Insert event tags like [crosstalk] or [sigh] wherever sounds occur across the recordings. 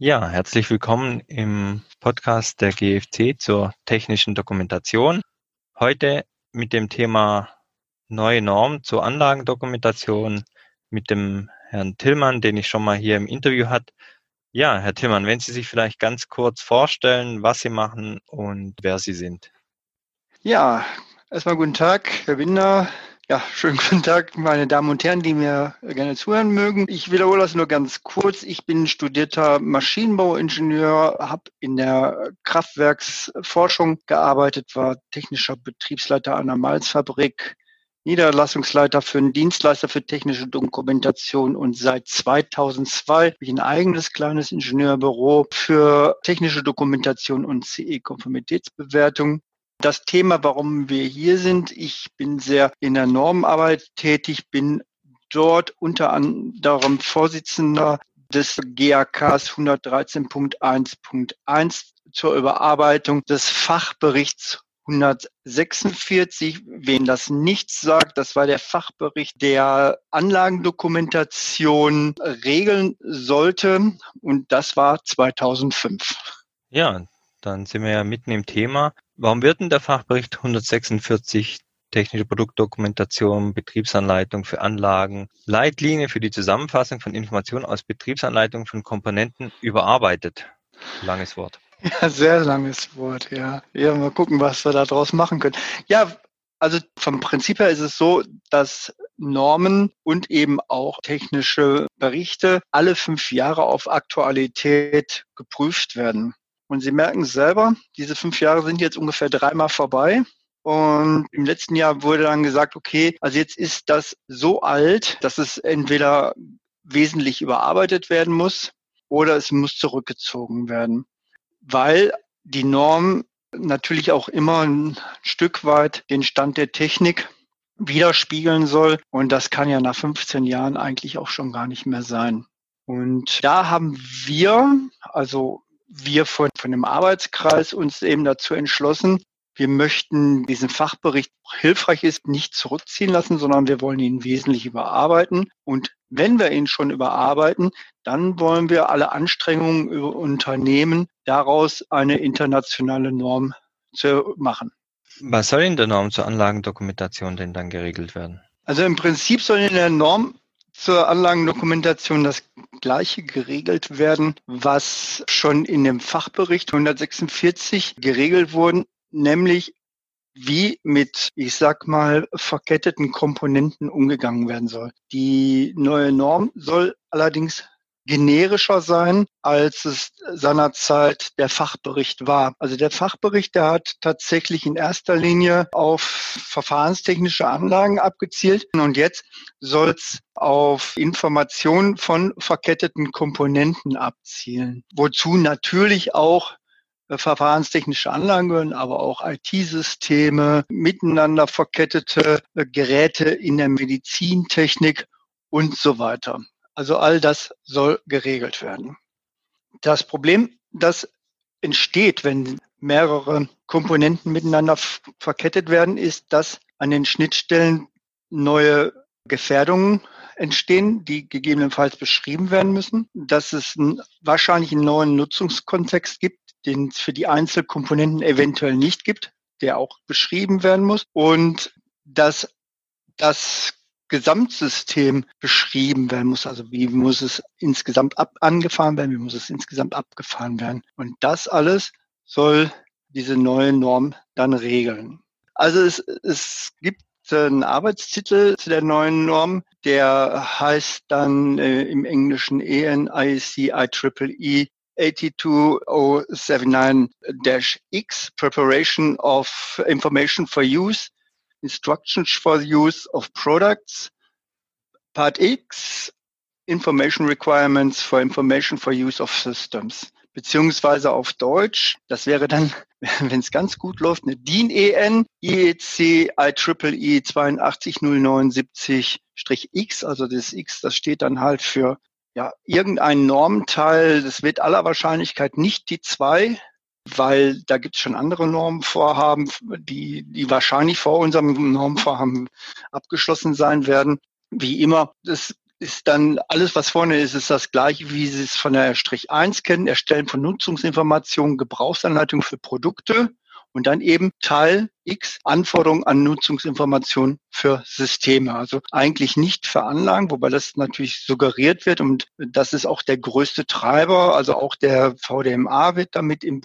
Ja, herzlich willkommen im Podcast der GFC zur technischen Dokumentation. Heute mit dem Thema neue Norm zur Anlagendokumentation mit dem Herrn Tillmann, den ich schon mal hier im Interview hatte. Ja, Herr Tillmann, wenn Sie sich vielleicht ganz kurz vorstellen, was Sie machen und wer Sie sind. Ja, erstmal guten Tag, Herr Winder. Ja, schönen guten Tag, meine Damen und Herren, die mir gerne zuhören mögen. Ich wiederhole das nur ganz kurz. Ich bin studierter Maschinenbauingenieur, habe in der Kraftwerksforschung gearbeitet, war technischer Betriebsleiter einer Malzfabrik, Niederlassungsleiter für einen Dienstleister für technische Dokumentation und seit 2002 habe ich ein eigenes kleines Ingenieurbüro für technische Dokumentation und CE-Konformitätsbewertung das Thema, warum wir hier sind. Ich bin sehr in der Normenarbeit tätig, bin dort unter anderem Vorsitzender des GAKs 113.1.1 zur Überarbeitung des Fachberichts 146. Wen das nichts sagt, das war der Fachbericht, der Anlagendokumentation regeln sollte und das war 2005. Ja, dann sind wir ja mitten im Thema. Warum wird denn der Fachbericht 146 technische Produktdokumentation, Betriebsanleitung für Anlagen, Leitlinie für die Zusammenfassung von Informationen aus Betriebsanleitungen von Komponenten überarbeitet? Langes Wort. Ja, sehr langes Wort, ja. Ja, mal gucken, was wir da draus machen können. Ja, also vom Prinzip her ist es so, dass Normen und eben auch technische Berichte alle fünf Jahre auf Aktualität geprüft werden. Und Sie merken selber, diese fünf Jahre sind jetzt ungefähr dreimal vorbei. Und im letzten Jahr wurde dann gesagt, okay, also jetzt ist das so alt, dass es entweder wesentlich überarbeitet werden muss oder es muss zurückgezogen werden, weil die Norm natürlich auch immer ein Stück weit den Stand der Technik widerspiegeln soll. Und das kann ja nach 15 Jahren eigentlich auch schon gar nicht mehr sein. Und da haben wir, also wir von, von dem Arbeitskreis uns eben dazu entschlossen, wir möchten diesen Fachbericht hilfreich ist, nicht zurückziehen lassen, sondern wir wollen ihn wesentlich überarbeiten. Und wenn wir ihn schon überarbeiten, dann wollen wir alle Anstrengungen unternehmen, daraus eine internationale Norm zu machen. Was soll in der Norm zur Anlagendokumentation denn dann geregelt werden? Also im Prinzip soll in der Norm zur Anlagendokumentation das Gleiche geregelt werden, was schon in dem Fachbericht 146 geregelt wurden, nämlich wie mit, ich sag mal, verketteten Komponenten umgegangen werden soll. Die neue Norm soll allerdings generischer sein, als es seinerzeit der Fachbericht war. Also der Fachbericht, der hat tatsächlich in erster Linie auf verfahrenstechnische Anlagen abgezielt und jetzt soll es auf Informationen von verketteten Komponenten abzielen, wozu natürlich auch äh, verfahrenstechnische Anlagen gehören, aber auch IT-Systeme, miteinander verkettete äh, Geräte in der Medizintechnik und so weiter. Also all das soll geregelt werden. Das Problem, das entsteht, wenn mehrere Komponenten miteinander verkettet werden, ist, dass an den Schnittstellen neue Gefährdungen entstehen, die gegebenenfalls beschrieben werden müssen, dass es wahrscheinlich einen neuen Nutzungskontext gibt, den es für die Einzelkomponenten eventuell nicht gibt, der auch beschrieben werden muss und dass das Gesamtsystem beschrieben werden muss. Also wie muss es insgesamt ab angefahren werden, wie muss es insgesamt abgefahren werden. Und das alles soll diese neue Norm dann regeln. Also es, es gibt einen Arbeitstitel zu der neuen Norm, der heißt dann äh, im Englischen ENIC IEEE 82079-X, Preparation of Information for Use Instructions for the Use of Products. Part X, Information Requirements for Information for Use of Systems. Beziehungsweise auf Deutsch, das wäre dann, [laughs] wenn es ganz gut läuft, eine DIN EN IEC IEEE 82079-X, also das X, das steht dann halt für ja, irgendein Normenteil, das wird aller Wahrscheinlichkeit nicht die 2 weil da gibt es schon andere Normenvorhaben, die, die wahrscheinlich vor unserem Normenvorhaben abgeschlossen sein werden. Wie immer, das ist dann alles, was vorne ist, ist das gleiche, wie Sie es von der Strich 1 kennen. Erstellen von Nutzungsinformationen, Gebrauchsanleitung für Produkte und dann eben Teil X Anforderungen an Nutzungsinformationen für Systeme. Also eigentlich nicht für Anlagen, wobei das natürlich suggeriert wird und das ist auch der größte Treiber. Also auch der VDMA wird damit im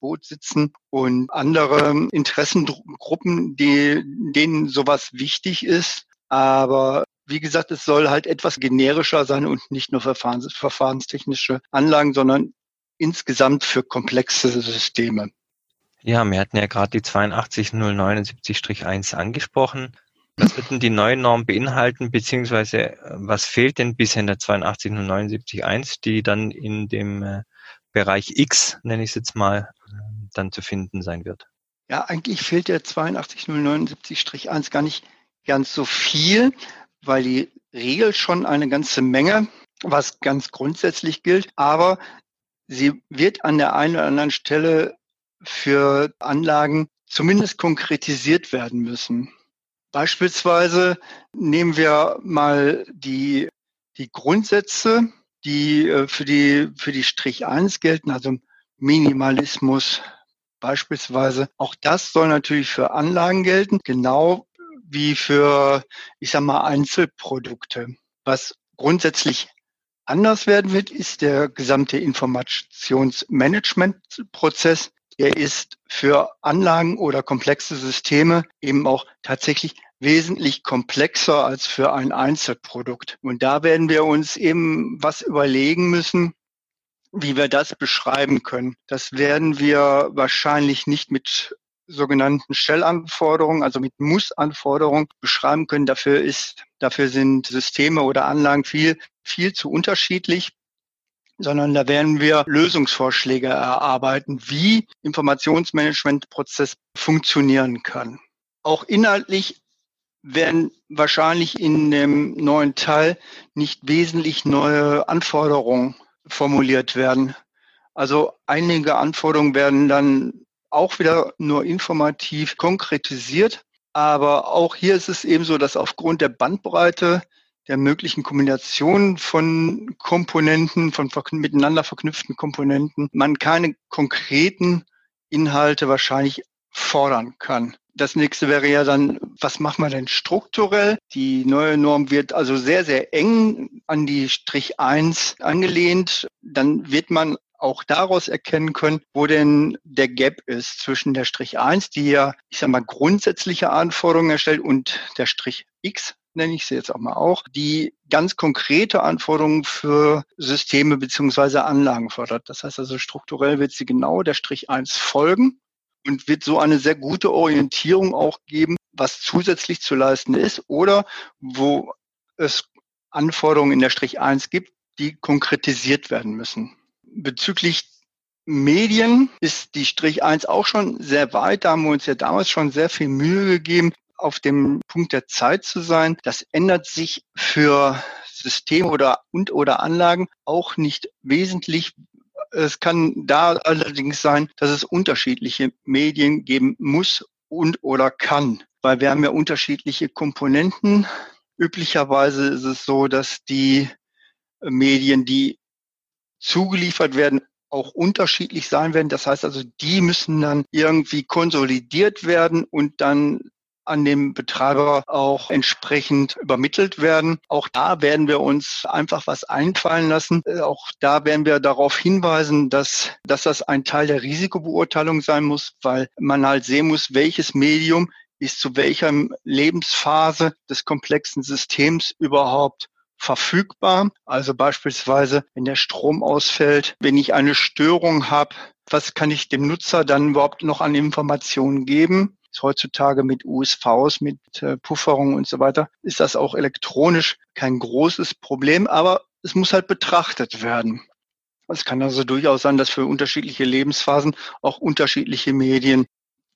Boot sitzen und andere Interessengruppen, die, denen sowas wichtig ist. Aber wie gesagt, es soll halt etwas generischer sein und nicht nur verfahrens, verfahrenstechnische Anlagen, sondern insgesamt für komplexe Systeme. Ja, wir hatten ja gerade die 82079-1 angesprochen. Was wird denn die neue Norm beinhalten, beziehungsweise äh, was fehlt denn bisher in der 82079-1, die dann in dem äh, Bereich X, nenne ich es jetzt mal, dann zu finden sein wird? Ja, eigentlich fehlt der 82079-1 gar nicht ganz so viel, weil die Regel schon eine ganze Menge, was ganz grundsätzlich gilt, aber sie wird an der einen oder anderen Stelle für Anlagen zumindest konkretisiert werden müssen. Beispielsweise nehmen wir mal die, die Grundsätze, die äh, für die, für die Strich 1 gelten, also Minimalismus beispielsweise. Auch das soll natürlich für Anlagen gelten, genau wie für, ich sag mal, Einzelprodukte. Was grundsätzlich anders werden wird, ist der gesamte Informationsmanagementprozess. Er ist für Anlagen oder komplexe Systeme eben auch tatsächlich wesentlich komplexer als für ein Einzelprodukt. Und da werden wir uns eben was überlegen müssen, wie wir das beschreiben können. Das werden wir wahrscheinlich nicht mit sogenannten Shell-Anforderungen, also mit Muss-Anforderungen beschreiben können. Dafür ist, dafür sind Systeme oder Anlagen viel, viel zu unterschiedlich sondern da werden wir Lösungsvorschläge erarbeiten, wie Informationsmanagementprozess funktionieren kann. Auch inhaltlich werden wahrscheinlich in dem neuen Teil nicht wesentlich neue Anforderungen formuliert werden. Also einige Anforderungen werden dann auch wieder nur informativ konkretisiert. Aber auch hier ist es eben so, dass aufgrund der Bandbreite der möglichen Kombination von Komponenten, von miteinander verknüpften Komponenten, man keine konkreten Inhalte wahrscheinlich fordern kann. Das nächste wäre ja dann, was machen wir denn strukturell? Die neue Norm wird also sehr, sehr eng an die Strich 1 angelehnt. Dann wird man auch daraus erkennen können, wo denn der Gap ist zwischen der Strich 1, die ja, ich sag mal, grundsätzliche Anforderungen erstellt und der Strich X, nenne ich sie jetzt auch mal auch, die ganz konkrete Anforderungen für Systeme beziehungsweise Anlagen fordert. Das heißt also, strukturell wird sie genau der Strich 1 folgen und wird so eine sehr gute Orientierung auch geben, was zusätzlich zu leisten ist oder wo es Anforderungen in der Strich 1 gibt, die konkretisiert werden müssen bezüglich Medien ist die Strich 1 auch schon sehr weit. Da haben wir uns ja damals schon sehr viel Mühe gegeben, auf dem Punkt der Zeit zu sein. Das ändert sich für Systeme oder und oder Anlagen auch nicht wesentlich. Es kann da allerdings sein, dass es unterschiedliche Medien geben muss und oder kann, weil wir haben ja unterschiedliche Komponenten. Üblicherweise ist es so, dass die Medien, die zugeliefert werden, auch unterschiedlich sein werden. Das heißt also, die müssen dann irgendwie konsolidiert werden und dann an dem Betreiber auch entsprechend übermittelt werden. Auch da werden wir uns einfach was einfallen lassen. Äh, auch da werden wir darauf hinweisen, dass, dass das ein Teil der Risikobeurteilung sein muss, weil man halt sehen muss, welches Medium ist zu welcher Lebensphase des komplexen Systems überhaupt verfügbar. Also beispielsweise, wenn der Strom ausfällt, wenn ich eine Störung habe, was kann ich dem Nutzer dann überhaupt noch an Informationen geben? Heutzutage mit USVs, mit äh, Pufferung und so weiter, ist das auch elektronisch kein großes Problem, aber es muss halt betrachtet werden. Es kann also durchaus sein, dass für unterschiedliche Lebensphasen auch unterschiedliche Medien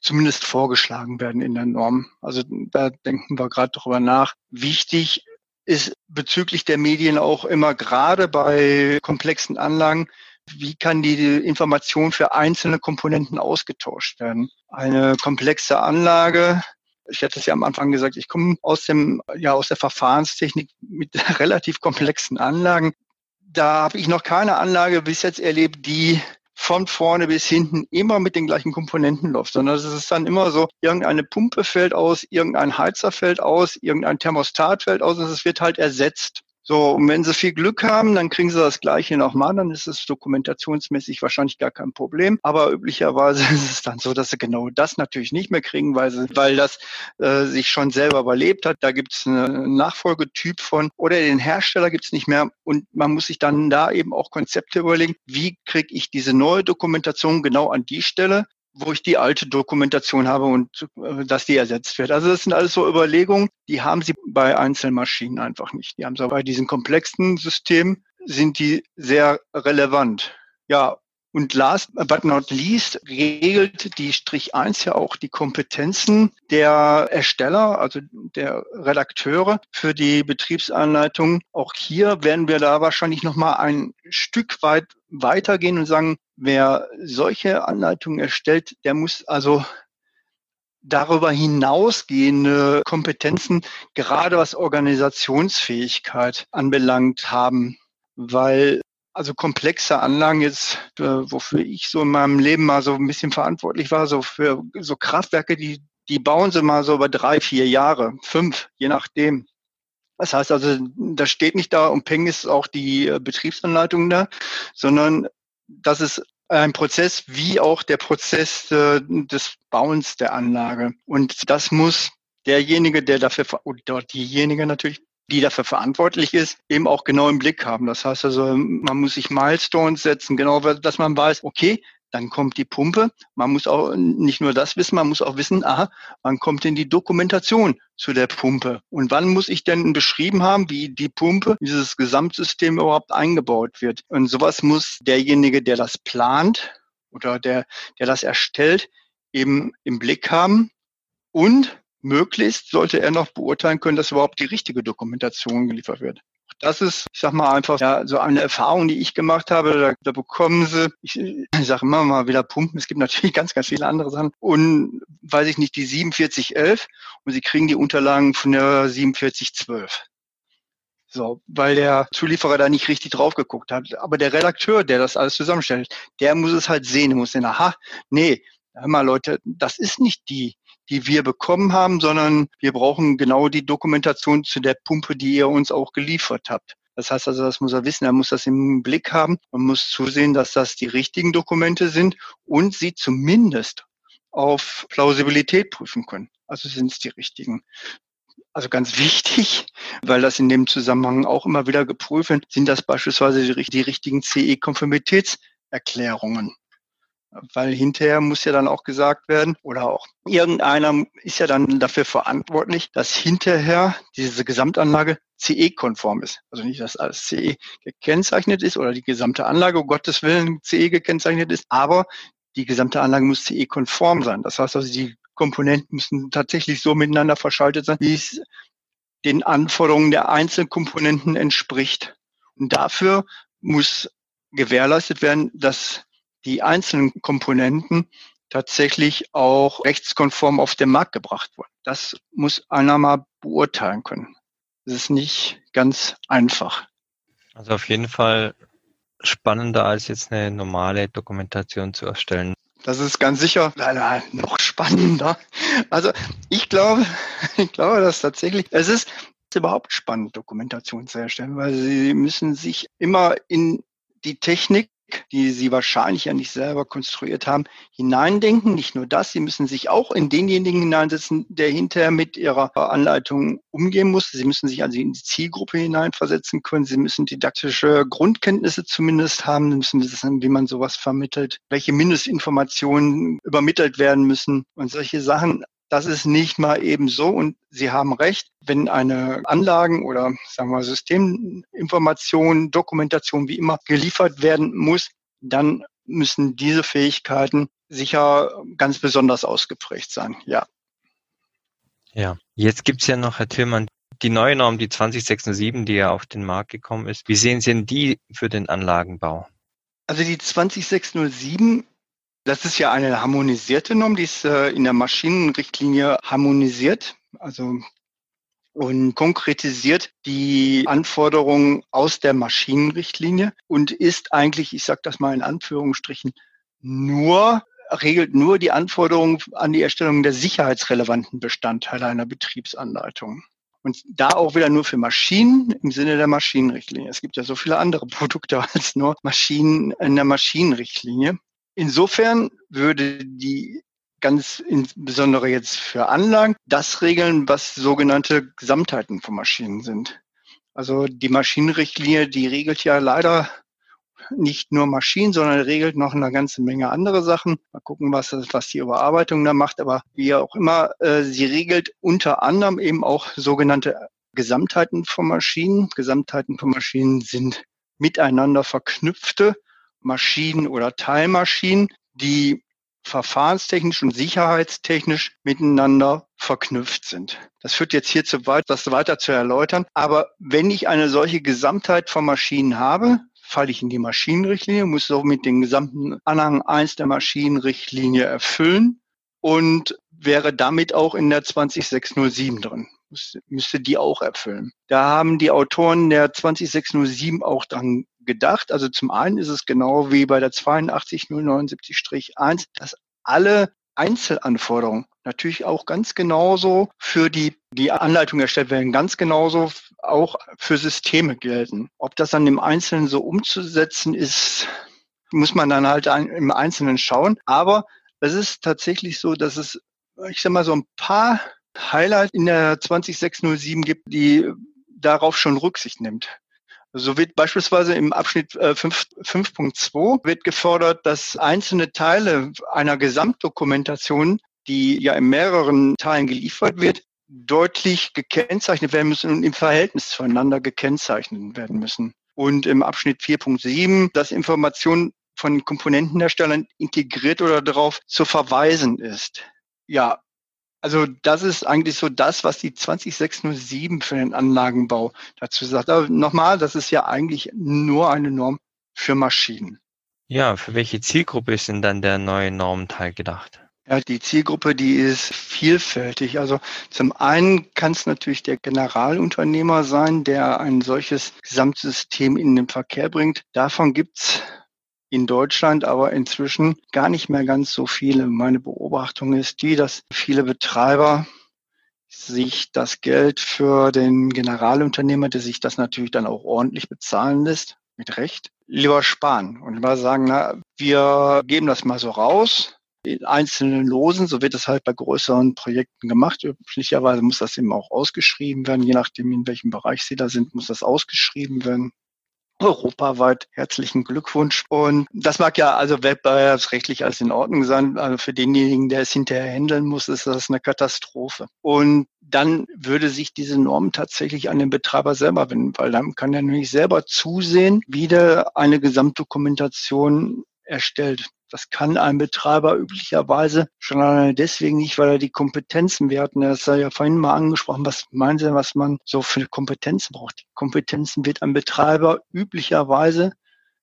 zumindest vorgeschlagen werden in der Norm. Also da denken wir gerade drüber nach. Wichtig ist bezüglich der Medien auch immer gerade bei komplexen Anlagen, wie kann die Information für einzelne Komponenten ausgetauscht werden. Eine komplexe Anlage Ich hatte es ja am Anfang gesagt, ich komme aus dem, ja, aus der Verfahrenstechnik mit [laughs] relativ komplexen Anlagen. Da habe ich noch keine Anlage bis jetzt erlebt, die von vorne bis hinten immer mit den gleichen Komponenten läuft, sondern es ist dann immer so, irgendeine Pumpe fällt aus, irgendein Heizer fällt aus, irgendein Thermostat fällt aus und es wird halt ersetzt. So, und wenn Sie viel Glück haben, dann kriegen Sie das Gleiche nochmal, dann ist es dokumentationsmäßig wahrscheinlich gar kein Problem. Aber üblicherweise [laughs] ist es dann so, dass Sie genau das natürlich nicht mehr kriegen, weil, sie, weil das äh, sich schon selber überlebt hat. Da gibt es einen Nachfolgetyp von oder den Hersteller gibt es nicht mehr. Und man muss sich dann da eben auch Konzepte überlegen, wie kriege ich diese neue Dokumentation genau an die Stelle, wo ich die alte Dokumentation habe und äh, dass die ersetzt wird. Also das sind alles so Überlegungen, die haben Sie bei Einzelmaschinen einfach nicht. Die haben Sie bei diesen komplexen Systemen sind die sehr relevant. Ja, und last but not least regelt die Strich 1 ja auch die Kompetenzen der Ersteller, also der Redakteure für die Betriebsanleitung. Auch hier werden wir da wahrscheinlich nochmal ein Stück weit weitergehen und sagen, wer solche Anleitungen erstellt, der muss also darüber hinausgehende Kompetenzen, gerade was Organisationsfähigkeit anbelangt haben, weil also komplexe Anlagen jetzt, äh, wofür ich so in meinem Leben mal so ein bisschen verantwortlich war, so für so Kraftwerke, die, die bauen sie mal so über drei, vier Jahre, fünf, je nachdem. Das heißt also, da steht nicht da und peng ist auch die äh, Betriebsanleitung da, sondern das ist ein Prozess wie auch der Prozess äh, des Bauens der Anlage. Und das muss derjenige, der dafür, oder diejenige natürlich, die dafür verantwortlich ist, eben auch genau im Blick haben. Das heißt also, man muss sich Milestones setzen, genau, dass man weiß, okay, dann kommt die Pumpe. Man muss auch nicht nur das wissen, man muss auch wissen, aha, wann kommt denn die Dokumentation zu der Pumpe? Und wann muss ich denn beschrieben haben, wie die Pumpe, dieses Gesamtsystem überhaupt eingebaut wird? Und sowas muss derjenige, der das plant oder der, der das erstellt, eben im Blick haben. Und möglichst sollte er noch beurteilen können, dass überhaupt die richtige Dokumentation geliefert wird. Das ist, ich sag mal einfach, ja, so eine Erfahrung, die ich gemacht habe. Da, da bekommen sie, ich, ich sage immer mal wieder Pumpen. Es gibt natürlich [laughs] ganz, ganz viele andere Sachen. Und weiß ich nicht, die 4711 und sie kriegen die Unterlagen von der 4712. So, weil der Zulieferer da nicht richtig drauf geguckt hat. Aber der Redakteur, der das alles zusammenstellt, der muss es halt sehen. Muss sehen, aha, nee, hör mal Leute, das ist nicht die die wir bekommen haben, sondern wir brauchen genau die Dokumentation zu der Pumpe, die ihr uns auch geliefert habt. Das heißt also, das muss er wissen, er muss das im Blick haben. Man muss zusehen, dass das die richtigen Dokumente sind und sie zumindest auf Plausibilität prüfen können. Also sind es die richtigen. Also ganz [laughs] wichtig, weil das in dem Zusammenhang auch immer wieder geprüft wird, sind das beispielsweise die, die richtigen CE-Konformitätserklärungen weil hinterher muss ja dann auch gesagt werden, oder auch irgendeiner ist ja dann dafür verantwortlich, dass hinterher diese Gesamtanlage CE-konform ist. Also nicht, dass alles CE gekennzeichnet ist oder die gesamte Anlage, um Gottes Willen, CE gekennzeichnet ist, aber die gesamte Anlage muss CE-konform sein. Das heißt also, die Komponenten müssen tatsächlich so miteinander verschaltet sein, wie es den Anforderungen der einzelnen Komponenten entspricht. Und dafür muss gewährleistet werden, dass die einzelnen Komponenten tatsächlich auch rechtskonform auf den Markt gebracht wurden. Das muss einer mal beurteilen können. Das ist nicht ganz einfach. Also auf jeden Fall spannender als jetzt eine normale Dokumentation zu erstellen. Das ist ganz sicher leider noch spannender. Also ich glaube, [laughs] ich glaube, dass tatsächlich, es ist überhaupt spannend, Dokumentation zu erstellen, weil sie müssen sich immer in die Technik die sie wahrscheinlich ja nicht selber konstruiert haben, hineindenken. Nicht nur das, sie müssen sich auch in denjenigen hineinsetzen, der hinterher mit ihrer Anleitung umgehen muss. Sie müssen sich also in die Zielgruppe hineinversetzen können. Sie müssen didaktische Grundkenntnisse zumindest haben. Sie müssen wissen, wie man sowas vermittelt, welche Mindestinformationen übermittelt werden müssen und solche Sachen. Das ist nicht mal eben so und Sie haben recht, wenn eine Anlagen- oder sagen wir Systeminformation, Dokumentation, wie immer geliefert werden muss, dann müssen diese Fähigkeiten sicher ganz besonders ausgeprägt sein, ja. Ja, jetzt gibt's ja noch, Herr Tillmann, die neue Norm, die 2067, die ja auf den Markt gekommen ist. Wie sehen Sie denn die für den Anlagenbau? Also die 20607 Das ist ja eine harmonisierte Norm, die ist äh, in der Maschinenrichtlinie harmonisiert. Also und konkretisiert die Anforderungen aus der Maschinenrichtlinie und ist eigentlich, ich sage das mal in Anführungsstrichen, nur regelt nur die Anforderungen an die Erstellung der sicherheitsrelevanten Bestandteile einer Betriebsanleitung. Und da auch wieder nur für Maschinen im Sinne der Maschinenrichtlinie. Es gibt ja so viele andere [laughs] Produkte als nur Maschinen in der Maschinenrichtlinie. Insofern würde die ganz insbesondere jetzt für Anlagen das regeln, was sogenannte Gesamtheiten von Maschinen sind. Also die Maschinenrichtlinie, die regelt ja leider nicht nur Maschinen, sondern regelt noch eine ganze Menge andere Sachen. Mal gucken, was, was die Überarbeitung da macht. Aber wie auch immer, äh, sie regelt unter anderem eben auch sogenannte Gesamtheiten von Maschinen. Gesamtheiten von Maschinen sind miteinander verknüpfte Maschinen oder Teilmaschinen, die verfahrenstechnisch und sicherheitstechnisch miteinander verknüpft sind. Das führt jetzt hier zu weit, das weiter zu erläutern. Aber wenn ich eine solche Gesamtheit von Maschinen habe, falle ich in die Maschinenrichtlinie, muss somit den gesamten Anhang 1 der Maschinenrichtlinie erfüllen und wäre damit auch in der 20607 drin. Müsste die auch erfüllen. Da haben die Autoren der 20607 auch dran gedacht. Also zum einen ist es genau wie bei der 82079-1, dass alle Einzelanforderungen natürlich auch ganz genauso für die, die Anleitung erstellt werden, ganz genauso auch für Systeme gelten. Ob das dann im Einzelnen so umzusetzen ist, muss man dann halt im Einzelnen schauen. Aber es ist tatsächlich so, dass es, ich sag mal, so ein paar Highlights in der 20607 gibt, die darauf schon Rücksicht nimmt. So wird beispielsweise im Abschnitt 5.2 äh, wird gefordert, dass einzelne Teile einer Gesamtdokumentation, die ja in mehreren Teilen geliefert wird, deutlich gekennzeichnet werden müssen und im Verhältnis zueinander gekennzeichnet werden müssen. Und im Abschnitt 4.7, dass Informationen von Komponentenherstellern integriert oder darauf zu verweisen ist. Ja, also das ist eigentlich so das, was die 20607 für den Anlagenbau dazu sagt. Aber nochmal, das ist ja eigentlich nur eine Norm für Maschinen. Ja, für welche Zielgruppe ist denn dann der neue Normteil gedacht? Ja, die Zielgruppe, die ist vielfältig. Also zum einen kann es natürlich der Generalunternehmer sein, der ein solches Gesamtsystem in den Verkehr bringt. Davon gibt's in Deutschland aber inzwischen gar nicht mehr ganz so viele. Meine Beobachtung ist die, dass viele Betreiber sich das Geld für den Generalunternehmer, der sich das natürlich dann auch ordentlich bezahlen lässt, mit Recht, lieber sparen und mal sagen, na, wir geben das mal so raus, in einzelnen Losen, so wird es halt bei größeren Projekten gemacht. Üblicherweise muss das eben auch ausgeschrieben werden, je nachdem, in welchem Bereich Sie da sind, muss das ausgeschrieben werden europaweit herzlichen Glückwunsch. Und das mag ja also wettbewerbsrechtlich alles in Ordnung sein. Also für denjenigen, der es hinterher handeln muss, ist das eine Katastrophe. Und dann würde sich diese Norm tatsächlich an den Betreiber selber wenden, weil dann kann er nämlich selber zusehen, wie der eine Gesamtdokumentation erstellt. Das kann ein Betreiber üblicherweise schon alleine deswegen nicht, weil er die Kompetenzen, wir hatten das ja vorhin mal angesprochen, was meinen Sie, was man so für Kompetenzen braucht? Die Kompetenzen wird ein Betreiber üblicherweise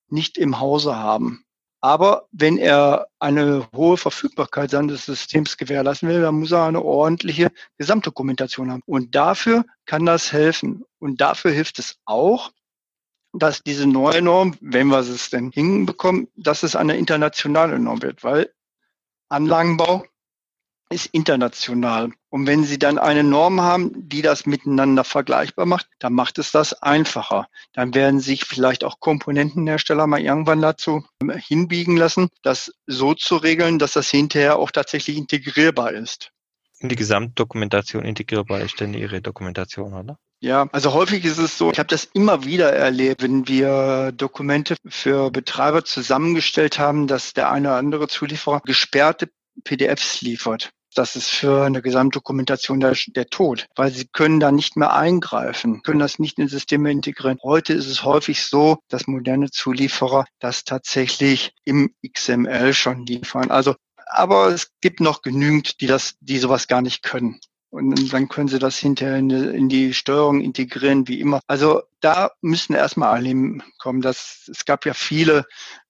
nicht im Hause haben. Aber wenn er eine hohe Verfügbarkeit seines Systems gewährleisten will, dann muss er eine ordentliche Gesamtdokumentation haben. Und dafür kann das helfen. Und dafür hilft es auch, dass diese neue Norm, wenn wir es denn hinbekommen, dass es eine internationale Norm wird, weil Anlagenbau ist international. Und wenn Sie dann eine Norm haben, die das miteinander vergleichbar macht, dann macht es das einfacher. Dann werden sich vielleicht auch Komponentenhersteller mal irgendwann dazu hinbiegen lassen, das so zu regeln, dass das hinterher auch tatsächlich integrierbar ist. In die Gesamtdokumentation integrierbar ist denn Ihre Dokumentation, oder? Ja, also häufig ist es so, ich habe das immer wieder erlebt, wenn wir Dokumente für Betreiber zusammengestellt haben, dass der eine oder andere Zulieferer gesperrte PDFs liefert. Das ist für eine Gesamtdokumentation der, der Tod, weil sie können da nicht mehr eingreifen, können das nicht in Systeme integrieren. Heute ist es häufig so, dass moderne Zulieferer das tatsächlich im XML schon liefern. Also aber es gibt noch genügend, die das, die sowas gar nicht können. Und dann können Sie das hinterher in die, Steuerung integrieren, wie immer. Also da müssen erstmal alle kommen. Das, es gab ja viele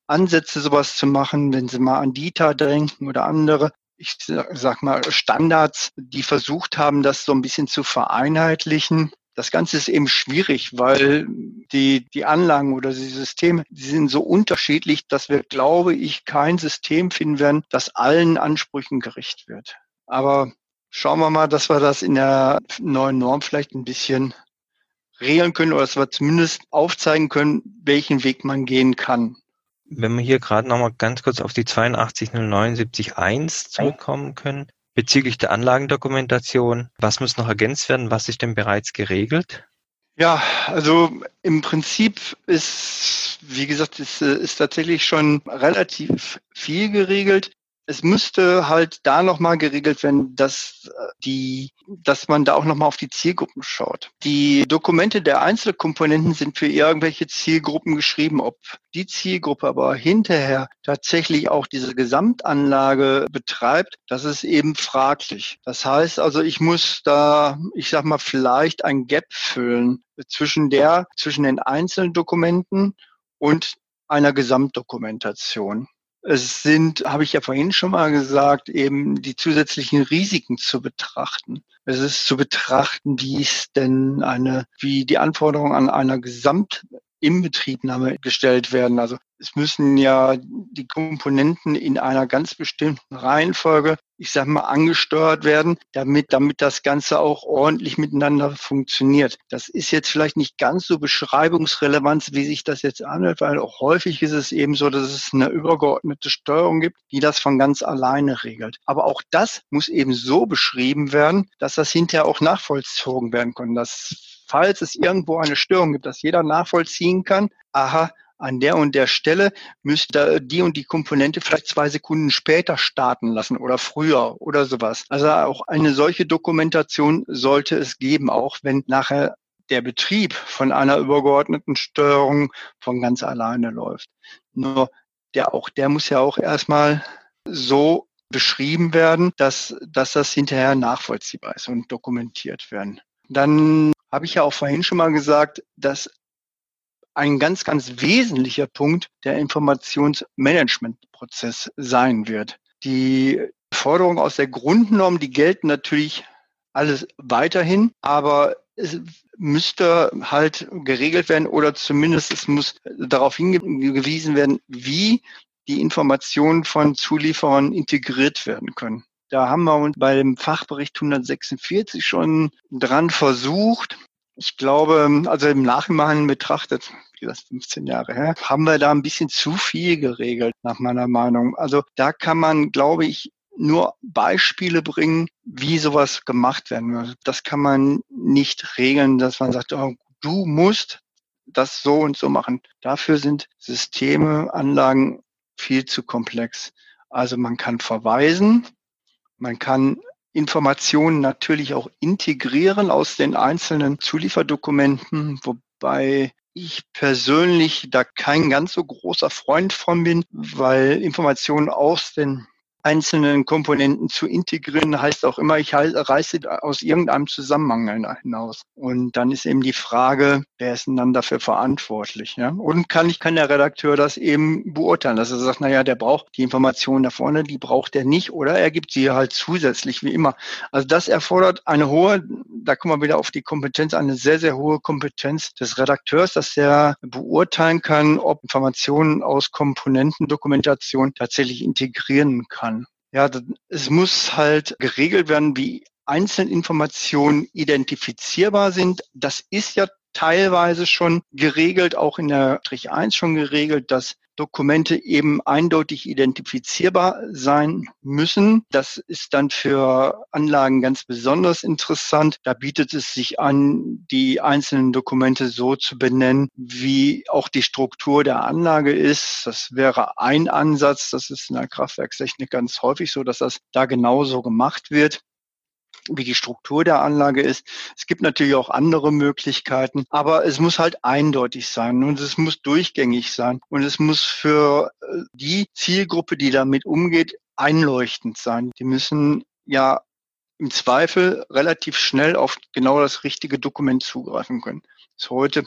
Ansätze, sowas zu machen, wenn Sie mal an DITA denken oder andere, ich sag mal, Standards, die versucht haben, das so ein bisschen zu vereinheitlichen. Das Ganze ist eben schwierig, weil die, die Anlagen oder die Systeme, die sind so unterschiedlich, dass wir, glaube ich, kein System finden werden, das allen Ansprüchen gerecht wird. Aber schauen wir mal, dass wir das in der neuen Norm vielleicht ein bisschen regeln können oder dass wir zumindest aufzeigen können, welchen Weg man gehen kann. Wenn wir hier gerade nochmal ganz kurz auf die 82079.1 zurückkommen können, Bezüglich der Anlagendokumentation, was muss noch ergänzt werden? Was ist denn bereits geregelt? Ja, also im Prinzip ist, wie gesagt, ist, ist tatsächlich schon relativ viel geregelt es müsste halt da nochmal geregelt werden, dass äh, die, dass man da auch nochmal auf die Zielgruppen schaut. Die Dokumente der Einzelkomponenten sind für irgendwelche Zielgruppen geschrieben. Ob die Zielgruppe aber hinterher tatsächlich auch diese Gesamtanlage betreibt, das ist eben fraglich. Das heißt also, ich muss da, ich sag mal, vielleicht ein Gap füllen zwischen der, zwischen den einzelnen Dokumenten und einer Gesamtdokumentation. Es sind, habe ich ja vorhin schon mal gesagt, eben die zusätzlichen Risiken zu betrachten. Es ist zu betrachten, wie es denn eine, wie die Anforderungen an einer Gesamtinbetriebnahme gestellt werden. Also es müssen ja die Komponenten in einer ganz bestimmten Reihenfolge ich sag mal, angesteuert werden, damit, damit das Ganze auch ordentlich miteinander funktioniert. Das ist jetzt vielleicht nicht ganz so beschreibungsrelevant, wie sich das jetzt anhört, weil auch häufig ist es eben so, dass es eine übergeordnete Steuerung gibt, die das von ganz alleine regelt. Aber auch das muss eben so beschrieben werden, dass das hinterher auch nachvollzogen werden kann. Dass falls es irgendwo eine Störung gibt, dass jeder nachvollziehen kann, aha, an der und der Stelle müsste die und die Komponente vielleicht zwei Sekunden später starten lassen oder früher oder sowas. Also auch eine solche Dokumentation sollte es geben, auch wenn nachher der Betrieb von einer übergeordneten Steuerung von ganz alleine läuft. Nur der auch, der muss ja auch erstmal so beschrieben werden, dass, dass das hinterher nachvollziehbar ist und dokumentiert werden. Dann habe ich ja auch vorhin schon mal gesagt, dass ein ganz, ganz wesentlicher Punkt der Informationsmanagementprozess sein wird. Die Forderungen aus der Grundnorm, die gelten natürlich alles weiterhin, aber es müsste halt geregelt werden oder zumindest es muss darauf hingewiesen werden, wie die Informationen von Zulieferern integriert werden können. Da haben wir uns bei dem Fachbericht 146 schon dran versucht. Ich glaube, also im Nachhinein betrachtet, wie das 15 Jahre her, haben wir da ein bisschen zu viel geregelt, nach meiner Meinung. Also da kann man, glaube ich, nur Beispiele bringen, wie sowas gemacht werden würde. Das kann man nicht regeln, dass man sagt, oh, du musst das so und so machen. Dafür sind Systeme, Anlagen viel zu komplex. Also man kann verweisen, man kann Informationen natürlich auch integrieren aus den einzelnen Zulieferdokumenten, wobei ich persönlich da kein ganz so großer Freund von bin, weil Informationen aus den einzelnen Komponenten zu integrieren, heißt auch immer, ich reiße aus irgendeinem Zusammenhang hinaus. Und dann ist eben die Frage, wer ist denn dann dafür verantwortlich? Ja? Und kann ich, kann der Redakteur das eben beurteilen, dass er sagt, naja, der braucht die Informationen da vorne, die braucht er nicht, oder er gibt sie halt zusätzlich, wie immer. Also das erfordert eine hohe, da kommen wir wieder auf die Kompetenz, eine sehr, sehr hohe Kompetenz des Redakteurs, dass er beurteilen kann, ob Informationen aus Komponentendokumentation tatsächlich integrieren kann. Ja, es muss halt geregelt werden, wie Einzelinformationen identifizierbar sind. Das ist ja teilweise schon geregelt, auch in der Strich 1 schon geregelt, dass Dokumente eben eindeutig identifizierbar sein müssen. Das ist dann für Anlagen ganz besonders interessant. Da bietet es sich an, die einzelnen Dokumente so zu benennen, wie auch die Struktur der Anlage ist. Das wäre ein Ansatz. Das ist in der Kraftwerkstechnik ganz häufig so, dass das da genauso gemacht wird wie die Struktur der Anlage ist. Es gibt natürlich auch andere Möglichkeiten, aber es muss halt eindeutig sein und es muss durchgängig sein und es muss für äh, die Zielgruppe, die damit umgeht, einleuchtend sein. Die müssen ja im Zweifel relativ schnell auf genau das richtige Dokument zugreifen können. Das ist heute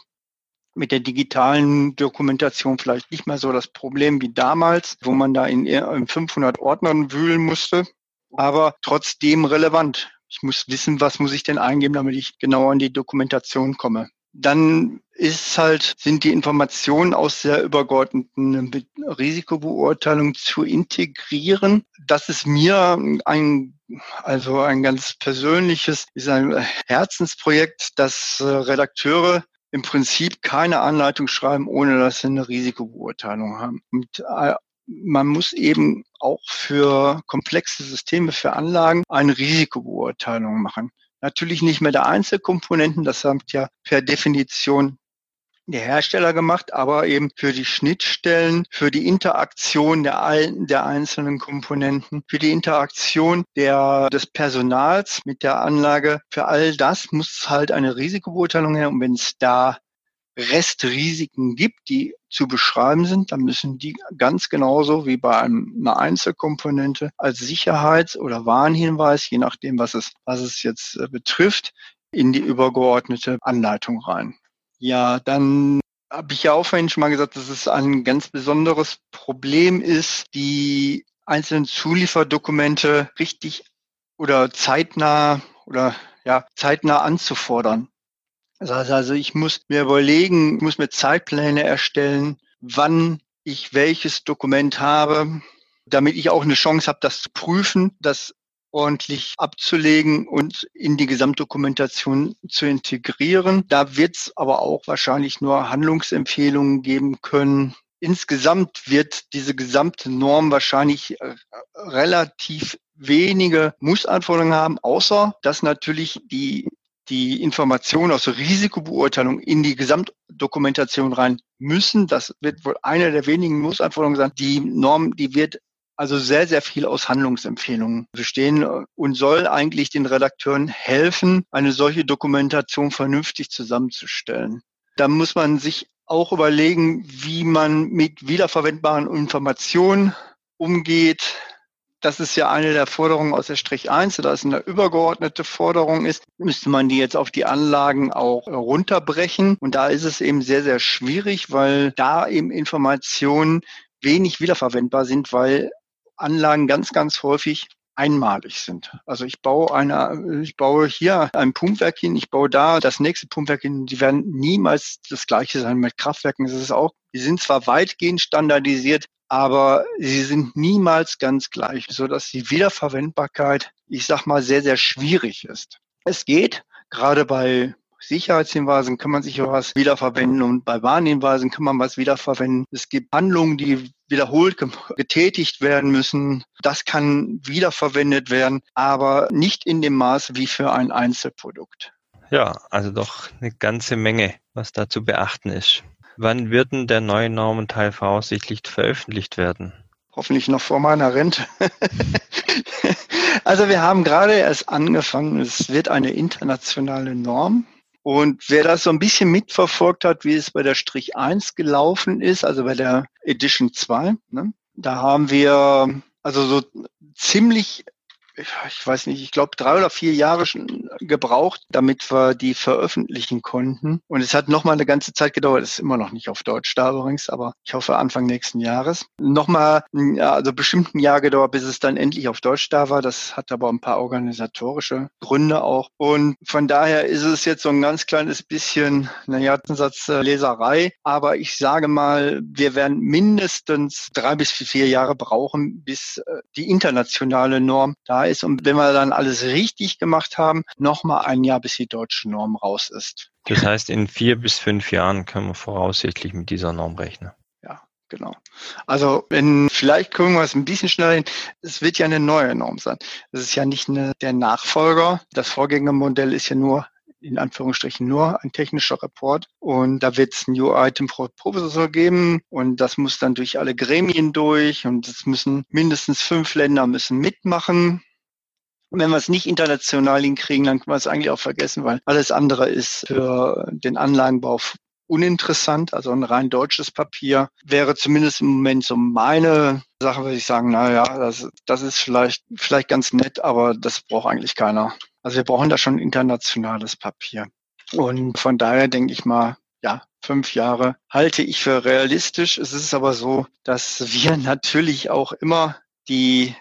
mit der digitalen Dokumentation vielleicht nicht mehr so das Problem wie damals, wo man da in, in 500 Ordnern wühlen musste, aber trotzdem relevant. Ich muss wissen, was muss ich denn eingeben, damit ich genau an die Dokumentation komme. Dann ist halt, sind die Informationen aus der übergeordneten Risikobeurteilung zu integrieren. Das ist mir ein, also ein ganz persönliches, ist ein Herzensprojekt, dass äh, Redakteure im Prinzip keine Anleitung schreiben, ohne dass sie eine Risikobeurteilung haben. Und äh, man muss eben auch für komplexe Systeme, für Anlagen eine Risikobeurteilung machen. Natürlich nicht mehr der Einzelkomponenten, das hat ja per Definition der Hersteller gemacht, aber eben für die Schnittstellen, für die Interaktion der, alten, der einzelnen Komponenten, für die Interaktion der, des Personals mit der Anlage. Für all das muss halt eine Risikobeurteilung her. Und wenn es da Restrisiken gibt, die zu beschreiben sind, dann müssen die ganz genauso wie bei einer Einzelkomponente als Sicherheits- oder Warnhinweis, je nachdem, was es, was es jetzt äh, betrifft, in die übergeordnete Anleitung rein. Ja, dann habe ich ja auch vorhin schon mal gesagt, dass es ein ganz besonderes Problem ist, die einzelnen Zulieferdokumente richtig oder zeitnah oder ja, zeitnah anzufordern. Das heißt also, ich muss mir überlegen, muss mir Zeitpläne erstellen, wann ich welches Dokument habe, damit ich auch eine Chance habe, das zu prüfen, das ordentlich abzulegen und in die Gesamtdokumentation zu integrieren. Da wird es aber auch wahrscheinlich nur Handlungsempfehlungen geben können. Insgesamt wird diese gesamte Norm wahrscheinlich äh, relativ wenige Mussanforderungen haben, außer dass natürlich die die Informationen aus der Risikobeurteilung in die Gesamtdokumentation rein müssen. Das wird wohl eine der wenigen Mussanforderungen sein. Die Norm, die wird also sehr, sehr viel aus Handlungsempfehlungen bestehen und soll eigentlich den Redakteuren helfen, eine solche Dokumentation vernünftig zusammenzustellen. Da muss man sich auch überlegen, wie man mit wiederverwendbaren Informationen umgeht, das ist ja eine der Forderungen aus der Strich 1, da es eine übergeordnete Forderung ist, müsste man die jetzt auf die Anlagen auch runterbrechen. Und da ist es eben sehr, sehr schwierig, weil da eben Informationen wenig wiederverwendbar sind, weil Anlagen ganz, ganz häufig einmalig sind. Also ich baue eine, ich baue hier ein Pumpwerk hin, ich baue da das nächste Pumpwerk hin. Die werden niemals das gleiche sein mit Kraftwerken. Das ist auch, die sind zwar weitgehend standardisiert, aber sie sind niemals ganz gleich, so dass die Wiederverwendbarkeit, ich sag mal, sehr, sehr schwierig ist. Es geht, gerade bei Sicherheitshinweisen kann man sich was wiederverwenden und bei Warnhinweisen kann man was wiederverwenden. Es gibt Handlungen, die wiederholt getätigt werden müssen. Das kann wiederverwendet werden, aber nicht in dem Maß wie für ein Einzelprodukt. Ja, also doch eine ganze Menge, was da zu beachten ist. Wann wird denn der neue Normenteil voraussichtlich veröffentlicht werden? Hoffentlich noch vor meiner Rente. [laughs] also wir haben gerade erst angefangen. Es wird eine internationale Norm. Und wer das so ein bisschen mitverfolgt hat, wie es bei der Strich 1 gelaufen ist, also bei der Edition 2, ne, da haben wir also so ziemlich ich weiß nicht, ich glaube drei oder vier Jahre schon gebraucht, damit wir die veröffentlichen konnten. Und es hat nochmal eine ganze Zeit gedauert. Es ist immer noch nicht auf Deutsch da übrigens, aber ich hoffe Anfang nächsten Jahres. Nochmal, also bestimmt ein Jahr gedauert, bis es dann endlich auf Deutsch da war. Das hat aber ein paar organisatorische Gründe auch. Und von daher ist es jetzt so ein ganz kleines bisschen, naja, Satz äh, Leserei. Aber ich sage mal, wir werden mindestens drei bis vier Jahre brauchen, bis äh, die internationale Norm da ist und wenn wir dann alles richtig gemacht haben, nochmal ein Jahr, bis die deutsche Norm raus ist. Das heißt, in vier bis fünf Jahren können wir voraussichtlich mit dieser Norm rechnen. Ja, genau. Also wenn vielleicht können wir es ein bisschen schneller hin. Es wird ja eine neue Norm sein. Es ist ja nicht eine, der Nachfolger. Das Vorgängermodell ist ja nur in Anführungsstrichen nur ein technischer Report. Und da wird es ein New Item Pro Professor geben und das muss dann durch alle Gremien durch und es müssen mindestens fünf Länder müssen mitmachen. Und wenn wir es nicht international hinkriegen, dann können wir es eigentlich auch vergessen, weil alles andere ist für den Anlagenbau uninteressant. Also ein rein deutsches Papier wäre zumindest im Moment so meine Sache, würde ich sagen, na ja, das, das ist vielleicht, vielleicht ganz nett, aber das braucht eigentlich keiner. Also wir brauchen da schon internationales Papier. Und von daher denke ich mal, ja, fünf Jahre halte ich für realistisch. Es ist aber so, dass wir natürlich auch immer die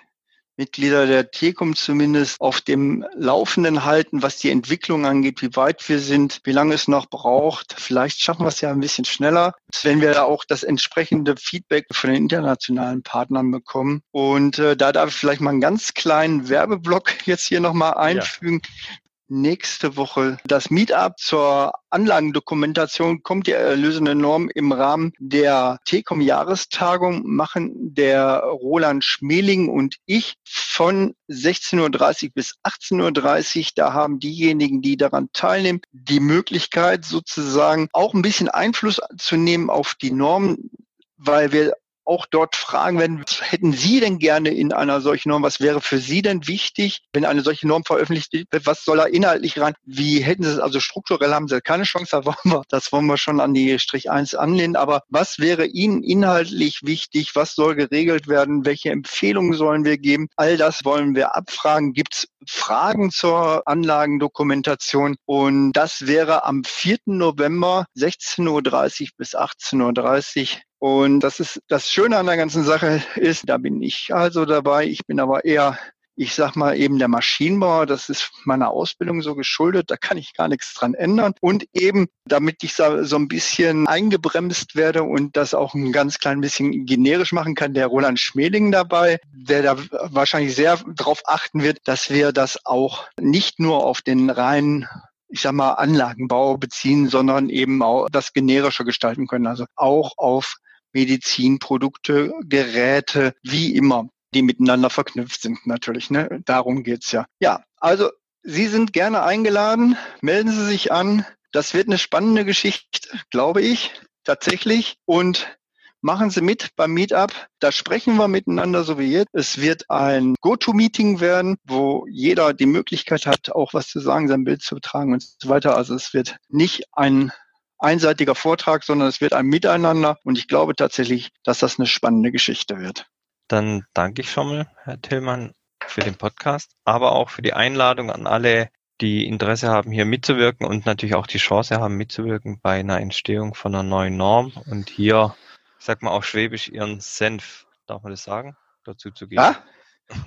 Mitglieder der TECOM zumindest auf dem Laufenden halten, was die Entwicklung angeht, wie weit wir sind, wie lange es noch braucht. Vielleicht schaffen wir es ja ein bisschen schneller, wenn wir da auch das entsprechende Feedback von den internationalen Partnern bekommen. Und äh, da darf ich vielleicht mal einen ganz kleinen Werbeblock jetzt hier nochmal einfügen. Ja nächste Woche das Meetup zur Anlagendokumentation kommt die erlösende Norm im Rahmen der TECOM Jahrestagung machen der Roland Schmeling und ich von 16.30 Uhr bis 18.30 Uhr. Da haben diejenigen, die daran teilnehmen, die Möglichkeit sozusagen auch ein bisschen Einfluss zu nehmen auf die Normen, weil wir auch dort fragen werden, was hätten Sie denn gerne in einer solchen Norm? Was wäre für Sie denn wichtig, wenn eine solche Norm veröffentlicht wird? Was soll da inhaltlich rein? Wie hätten Sie es? Also strukturell haben Sie keine Chance, da wollen wir, das wollen wir schon an die Strich 1 anlehnen. Aber was wäre Ihnen inhaltlich wichtig? Was soll geregelt werden? Welche Empfehlungen sollen wir geben? All das wollen wir abfragen. Gibt es Fragen zur Anlagendokumentation? Und das wäre am 4. November 16.30 Uhr bis 18.30 Uhr und das ist das Schöne an der ganzen Sache ist, da bin ich also dabei. Ich bin aber eher, ich sag mal eben der Maschinenbauer. Das ist meiner Ausbildung so geschuldet. Da kann ich gar nichts dran ändern. Und eben, damit ich so ein bisschen eingebremst werde und das auch ein ganz klein bisschen generisch machen kann, der Roland Schmeling dabei, der da wahrscheinlich sehr darauf achten wird, dass wir das auch nicht nur auf den reinen ich sag mal, Anlagenbau beziehen, sondern eben auch das generische gestalten können. Also auch auf Medizinprodukte, Geräte, wie immer, die miteinander verknüpft sind natürlich. Ne? Darum geht's ja. Ja, also Sie sind gerne eingeladen. Melden Sie sich an. Das wird eine spannende Geschichte, glaube ich, tatsächlich. Und machen Sie mit beim Meetup. Da sprechen wir miteinander, so wie jetzt. Es wird ein Go-To-Meeting werden, wo jeder die Möglichkeit hat, auch was zu sagen, sein Bild zu tragen und so weiter. Also es wird nicht ein einseitiger Vortrag, sondern es wird ein Miteinander. Und ich glaube tatsächlich, dass das eine spannende Geschichte wird. Dann danke ich schon mal, Herr Tillmann, für den Podcast, aber auch für die Einladung an alle, die Interesse haben, hier mitzuwirken und natürlich auch die Chance haben, mitzuwirken bei einer Entstehung von einer neuen Norm und hier, sag mal auf Schwäbisch, ihren Senf, darf man das sagen, dazu zu geben. Ja,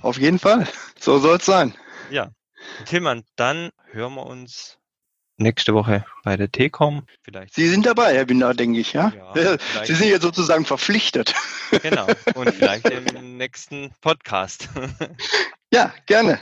auf jeden Fall. So soll es sein. Ja. Tillmann, dann hören wir uns nächste Woche bei der T-Com. Vielleicht. Sie sind dabei, Herr Binder, denke ich, ja? ja [laughs] Sie sind jetzt sozusagen verpflichtet. Genau. Und [laughs] vielleicht im nächsten Podcast. Ja, gerne.